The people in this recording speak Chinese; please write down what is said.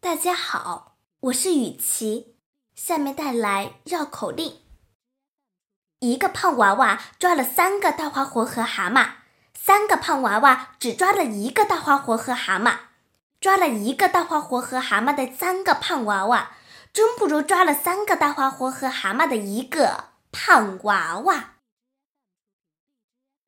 大家好，我是雨琪，下面带来绕口令。一个胖娃娃抓了三个大花活和蛤蟆，三个胖娃娃只抓了一个大花活和蛤蟆。抓了一个大花活和蛤蟆的三个胖娃娃，真不如抓了三个大花活和蛤蟆的一个胖娃娃。